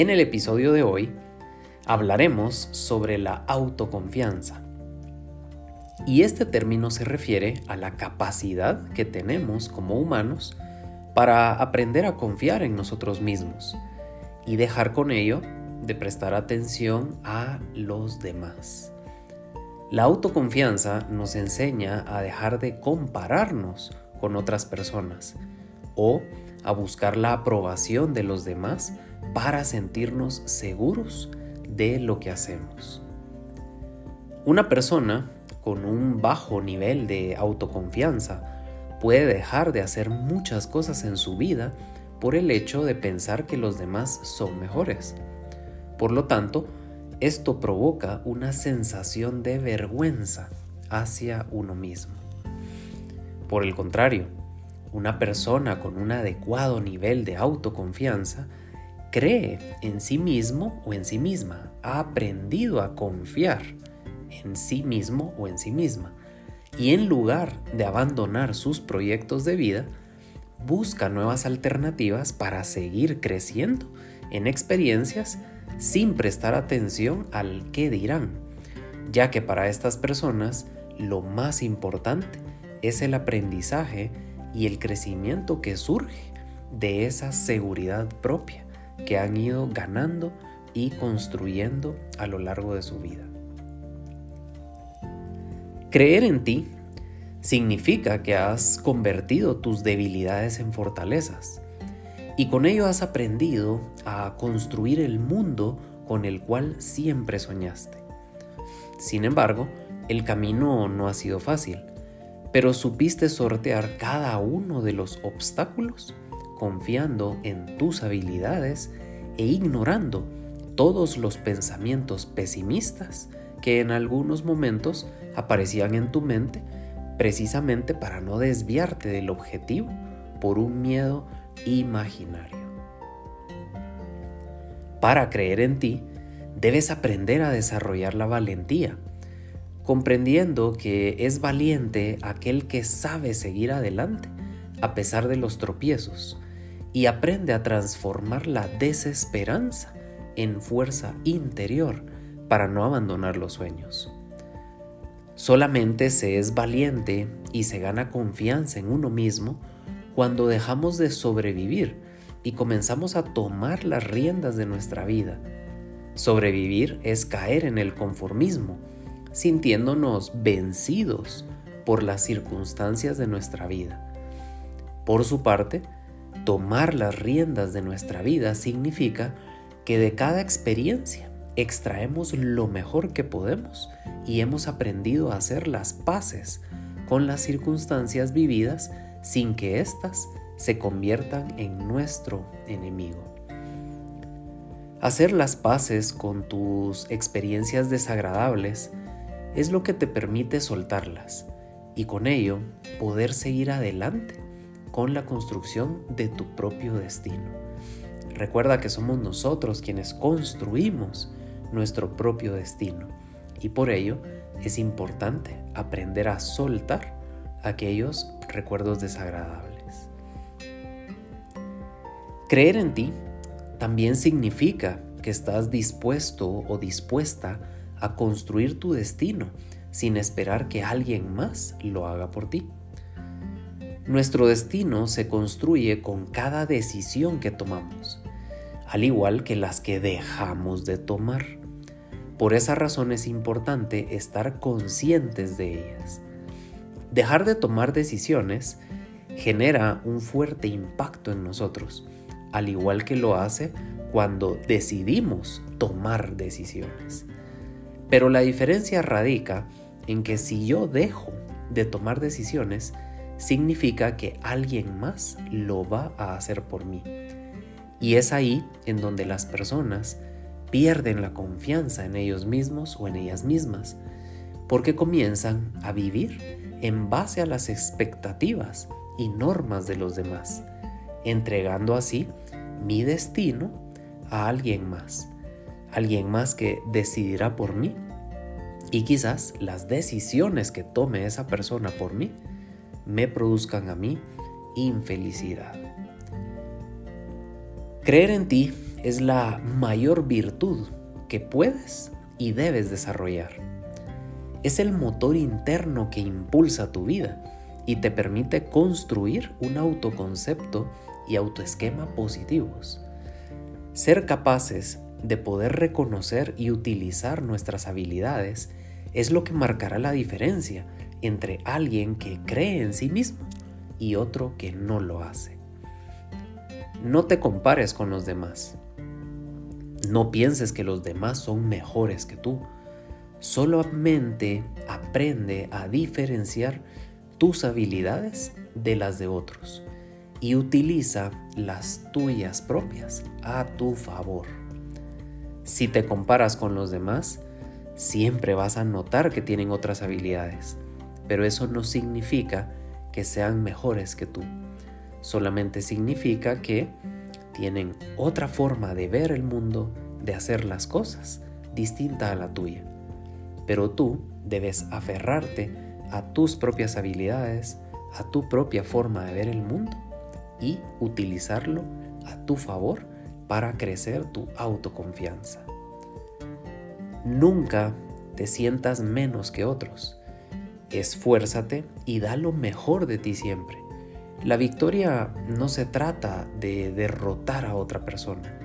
En el episodio de hoy hablaremos sobre la autoconfianza. Y este término se refiere a la capacidad que tenemos como humanos para aprender a confiar en nosotros mismos y dejar con ello de prestar atención a los demás. La autoconfianza nos enseña a dejar de compararnos con otras personas o a buscar la aprobación de los demás para sentirnos seguros de lo que hacemos. Una persona con un bajo nivel de autoconfianza puede dejar de hacer muchas cosas en su vida por el hecho de pensar que los demás son mejores. Por lo tanto, esto provoca una sensación de vergüenza hacia uno mismo. Por el contrario, una persona con un adecuado nivel de autoconfianza cree en sí mismo o en sí misma, ha aprendido a confiar en sí mismo o en sí misma. Y en lugar de abandonar sus proyectos de vida, busca nuevas alternativas para seguir creciendo en experiencias sin prestar atención al qué dirán, ya que para estas personas lo más importante es el aprendizaje y el crecimiento que surge de esa seguridad propia que han ido ganando y construyendo a lo largo de su vida. Creer en ti significa que has convertido tus debilidades en fortalezas y con ello has aprendido a construir el mundo con el cual siempre soñaste. Sin embargo, el camino no ha sido fácil, pero supiste sortear cada uno de los obstáculos confiando en tus habilidades e ignorando todos los pensamientos pesimistas que en algunos momentos aparecían en tu mente precisamente para no desviarte del objetivo por un miedo imaginario. Para creer en ti, debes aprender a desarrollar la valentía, comprendiendo que es valiente aquel que sabe seguir adelante a pesar de los tropiezos y aprende a transformar la desesperanza en fuerza interior para no abandonar los sueños. Solamente se es valiente y se gana confianza en uno mismo cuando dejamos de sobrevivir y comenzamos a tomar las riendas de nuestra vida. Sobrevivir es caer en el conformismo, sintiéndonos vencidos por las circunstancias de nuestra vida. Por su parte, Tomar las riendas de nuestra vida significa que de cada experiencia extraemos lo mejor que podemos y hemos aprendido a hacer las paces con las circunstancias vividas sin que éstas se conviertan en nuestro enemigo. Hacer las paces con tus experiencias desagradables es lo que te permite soltarlas y con ello poder seguir adelante con la construcción de tu propio destino. Recuerda que somos nosotros quienes construimos nuestro propio destino y por ello es importante aprender a soltar aquellos recuerdos desagradables. Creer en ti también significa que estás dispuesto o dispuesta a construir tu destino sin esperar que alguien más lo haga por ti. Nuestro destino se construye con cada decisión que tomamos, al igual que las que dejamos de tomar. Por esa razón es importante estar conscientes de ellas. Dejar de tomar decisiones genera un fuerte impacto en nosotros, al igual que lo hace cuando decidimos tomar decisiones. Pero la diferencia radica en que si yo dejo de tomar decisiones, significa que alguien más lo va a hacer por mí. Y es ahí en donde las personas pierden la confianza en ellos mismos o en ellas mismas, porque comienzan a vivir en base a las expectativas y normas de los demás, entregando así mi destino a alguien más, alguien más que decidirá por mí. Y quizás las decisiones que tome esa persona por mí me produzcan a mí infelicidad. Creer en ti es la mayor virtud que puedes y debes desarrollar. Es el motor interno que impulsa tu vida y te permite construir un autoconcepto y autoesquema positivos. Ser capaces de poder reconocer y utilizar nuestras habilidades es lo que marcará la diferencia entre alguien que cree en sí mismo y otro que no lo hace. No te compares con los demás. No pienses que los demás son mejores que tú. Solamente aprende a diferenciar tus habilidades de las de otros y utiliza las tuyas propias a tu favor. Si te comparas con los demás, siempre vas a notar que tienen otras habilidades, pero eso no significa que sean mejores que tú. Solamente significa que tienen otra forma de ver el mundo, de hacer las cosas, distinta a la tuya. Pero tú debes aferrarte a tus propias habilidades, a tu propia forma de ver el mundo y utilizarlo a tu favor para crecer tu autoconfianza. Nunca te sientas menos que otros. Esfuérzate y da lo mejor de ti siempre. La victoria no se trata de derrotar a otra persona,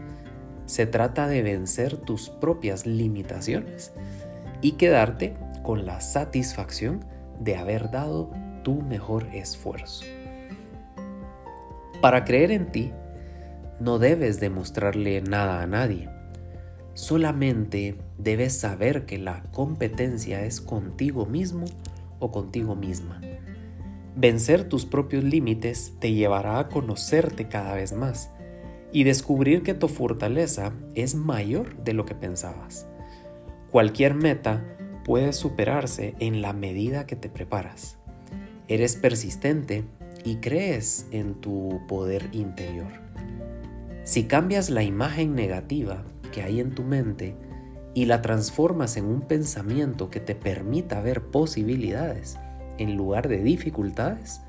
se trata de vencer tus propias limitaciones y quedarte con la satisfacción de haber dado tu mejor esfuerzo. Para creer en ti, no debes demostrarle nada a nadie. Solamente debes saber que la competencia es contigo mismo o contigo misma. Vencer tus propios límites te llevará a conocerte cada vez más y descubrir que tu fortaleza es mayor de lo que pensabas. Cualquier meta puede superarse en la medida que te preparas. Eres persistente y crees en tu poder interior. Si cambias la imagen negativa que hay en tu mente y la transformas en un pensamiento que te permita ver posibilidades, en lugar de dificultades,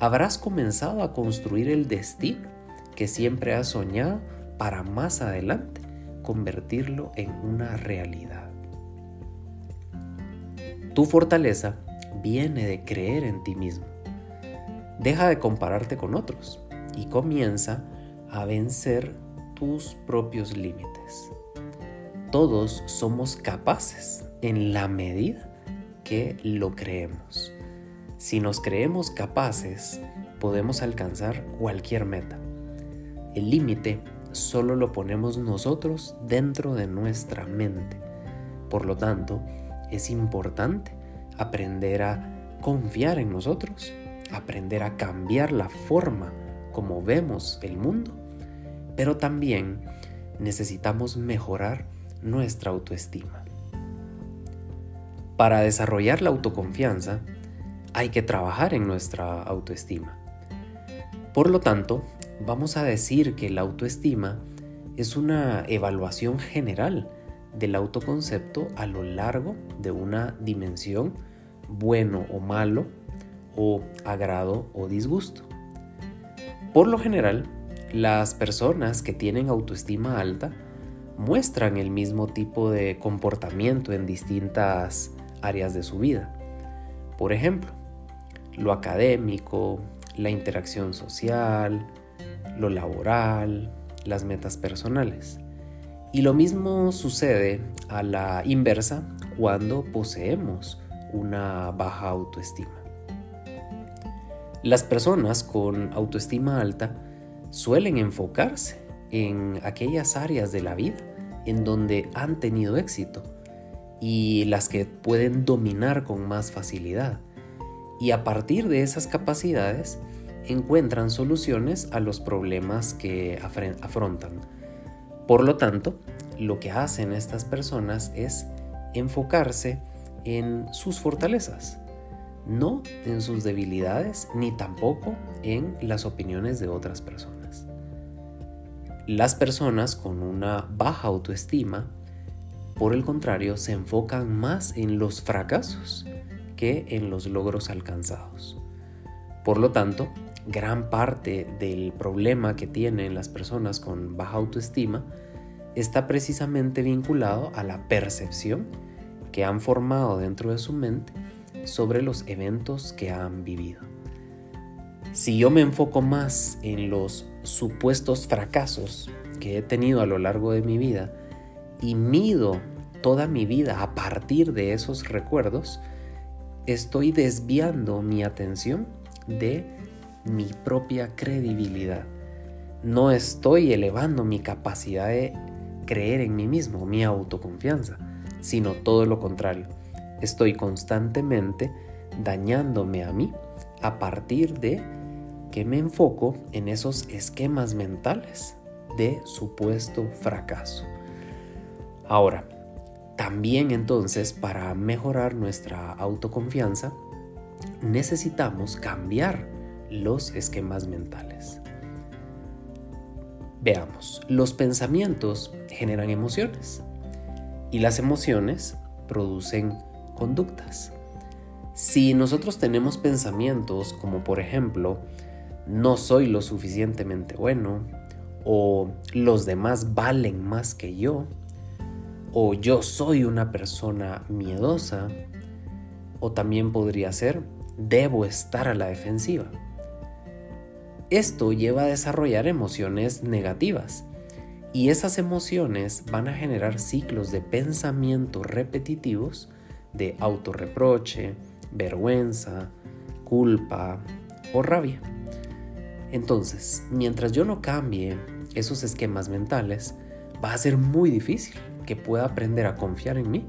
habrás comenzado a construir el destino que siempre has soñado para más adelante convertirlo en una realidad. Tu fortaleza viene de creer en ti mismo. Deja de compararte con otros y comienza a vencer tus propios límites. Todos somos capaces en la medida que lo creemos. Si nos creemos capaces, podemos alcanzar cualquier meta. El límite solo lo ponemos nosotros dentro de nuestra mente. Por lo tanto, es importante aprender a confiar en nosotros, aprender a cambiar la forma como vemos el mundo, pero también necesitamos mejorar nuestra autoestima. Para desarrollar la autoconfianza hay que trabajar en nuestra autoestima. Por lo tanto, vamos a decir que la autoestima es una evaluación general del autoconcepto a lo largo de una dimensión bueno o malo o agrado o disgusto. Por lo general, las personas que tienen autoestima alta muestran el mismo tipo de comportamiento en distintas áreas de su vida. Por ejemplo, lo académico, la interacción social, lo laboral, las metas personales. Y lo mismo sucede a la inversa cuando poseemos una baja autoestima. Las personas con autoestima alta suelen enfocarse en aquellas áreas de la vida en donde han tenido éxito y las que pueden dominar con más facilidad. Y a partir de esas capacidades encuentran soluciones a los problemas que afrontan. Por lo tanto, lo que hacen estas personas es enfocarse en sus fortalezas, no en sus debilidades ni tampoco en las opiniones de otras personas. Las personas con una baja autoestima, por el contrario, se enfocan más en los fracasos que en los logros alcanzados. Por lo tanto, gran parte del problema que tienen las personas con baja autoestima está precisamente vinculado a la percepción que han formado dentro de su mente sobre los eventos que han vivido. Si yo me enfoco más en los supuestos fracasos que he tenido a lo largo de mi vida y mido toda mi vida a partir de esos recuerdos, estoy desviando mi atención de mi propia credibilidad. No estoy elevando mi capacidad de creer en mí mismo, mi autoconfianza, sino todo lo contrario. Estoy constantemente dañándome a mí a partir de que me enfoco en esos esquemas mentales de supuesto fracaso. Ahora, también entonces para mejorar nuestra autoconfianza necesitamos cambiar los esquemas mentales. Veamos, los pensamientos generan emociones y las emociones producen conductas. Si nosotros tenemos pensamientos como por ejemplo, no soy lo suficientemente bueno, o los demás valen más que yo, o yo soy una persona miedosa, o también podría ser, debo estar a la defensiva. Esto lleva a desarrollar emociones negativas y esas emociones van a generar ciclos de pensamiento repetitivos de autorreproche, vergüenza, culpa o rabia. Entonces, mientras yo no cambie esos esquemas mentales, va a ser muy difícil que pueda aprender a confiar en mí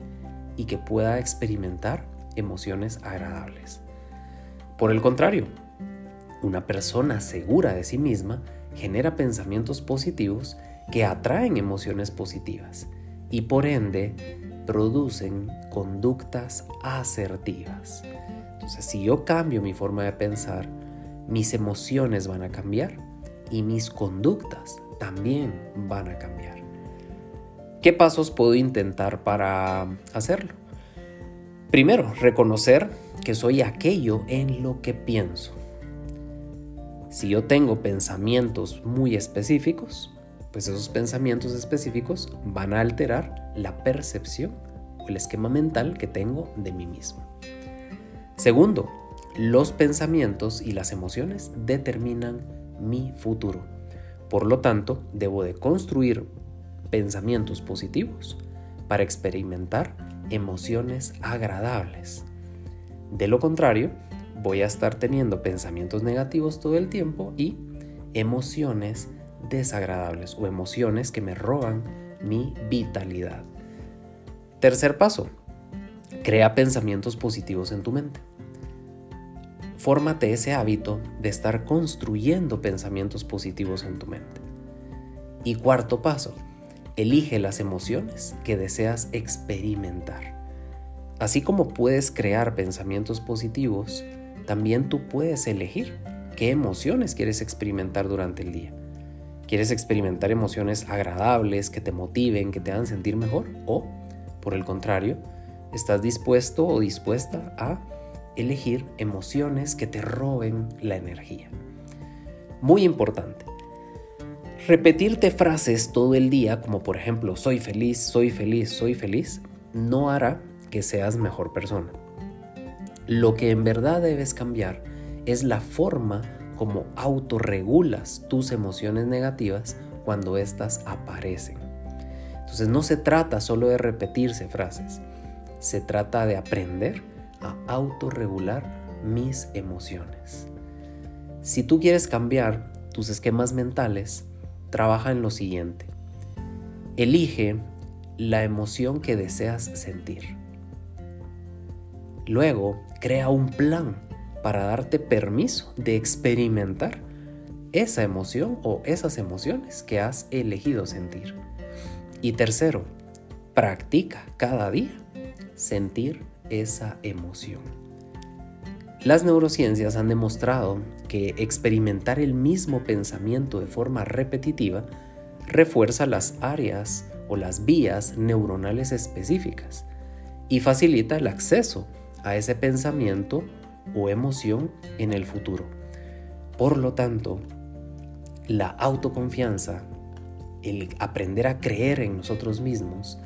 y que pueda experimentar emociones agradables. Por el contrario, una persona segura de sí misma genera pensamientos positivos que atraen emociones positivas y por ende producen conductas asertivas. Entonces, si yo cambio mi forma de pensar, mis emociones van a cambiar y mis conductas también van a cambiar. ¿Qué pasos puedo intentar para hacerlo? Primero, reconocer que soy aquello en lo que pienso. Si yo tengo pensamientos muy específicos, pues esos pensamientos específicos van a alterar la percepción o el esquema mental que tengo de mí mismo. Segundo, los pensamientos y las emociones determinan mi futuro. Por lo tanto, debo de construir pensamientos positivos para experimentar emociones agradables. De lo contrario, voy a estar teniendo pensamientos negativos todo el tiempo y emociones desagradables o emociones que me roban mi vitalidad. Tercer paso, crea pensamientos positivos en tu mente. Fórmate ese hábito de estar construyendo pensamientos positivos en tu mente. Y cuarto paso, elige las emociones que deseas experimentar. Así como puedes crear pensamientos positivos, también tú puedes elegir qué emociones quieres experimentar durante el día. ¿Quieres experimentar emociones agradables que te motiven, que te hagan sentir mejor? ¿O, por el contrario, estás dispuesto o dispuesta a elegir emociones que te roben la energía? Muy importante. Repetirte frases todo el día, como por ejemplo, soy feliz, soy feliz, soy feliz, no hará que seas mejor persona. Lo que en verdad debes cambiar es la forma como autorregulas tus emociones negativas cuando éstas aparecen. Entonces no se trata solo de repetirse frases, se trata de aprender a autorregular mis emociones. Si tú quieres cambiar tus esquemas mentales, trabaja en lo siguiente. Elige la emoción que deseas sentir. Luego, crea un plan para darte permiso de experimentar esa emoción o esas emociones que has elegido sentir. Y tercero, practica cada día sentir esa emoción. Las neurociencias han demostrado que experimentar el mismo pensamiento de forma repetitiva refuerza las áreas o las vías neuronales específicas y facilita el acceso a ese pensamiento o emoción en el futuro. Por lo tanto, la autoconfianza, el aprender a creer en nosotros mismos,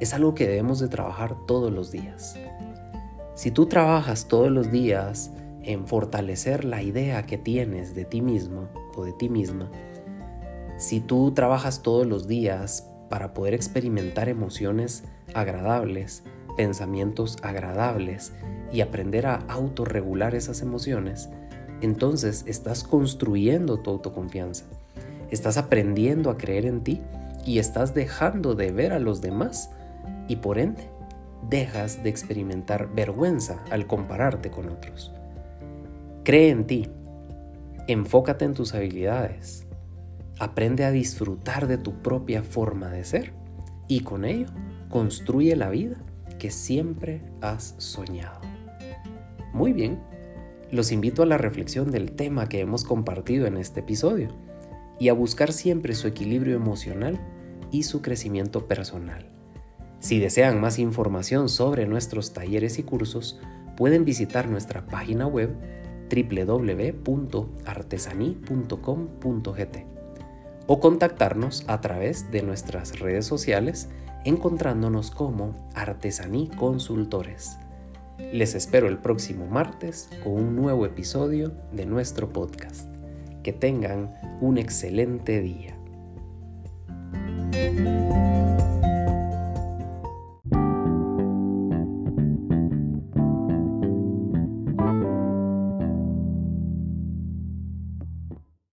es algo que debemos de trabajar todos los días. Si tú trabajas todos los días en fortalecer la idea que tienes de ti mismo o de ti misma, si tú trabajas todos los días para poder experimentar emociones agradables, pensamientos agradables y aprender a autorregular esas emociones, entonces estás construyendo tu autoconfianza. Estás aprendiendo a creer en ti y estás dejando de ver a los demás y por ende dejas de experimentar vergüenza al compararte con otros. Cree en ti, enfócate en tus habilidades, aprende a disfrutar de tu propia forma de ser y con ello construye la vida que siempre has soñado. Muy bien, los invito a la reflexión del tema que hemos compartido en este episodio y a buscar siempre su equilibrio emocional y su crecimiento personal. Si desean más información sobre nuestros talleres y cursos, pueden visitar nuestra página web www.artesani.com.gt o contactarnos a través de nuestras redes sociales encontrándonos como Artesaní Consultores. Les espero el próximo martes con un nuevo episodio de nuestro podcast. Que tengan un excelente día.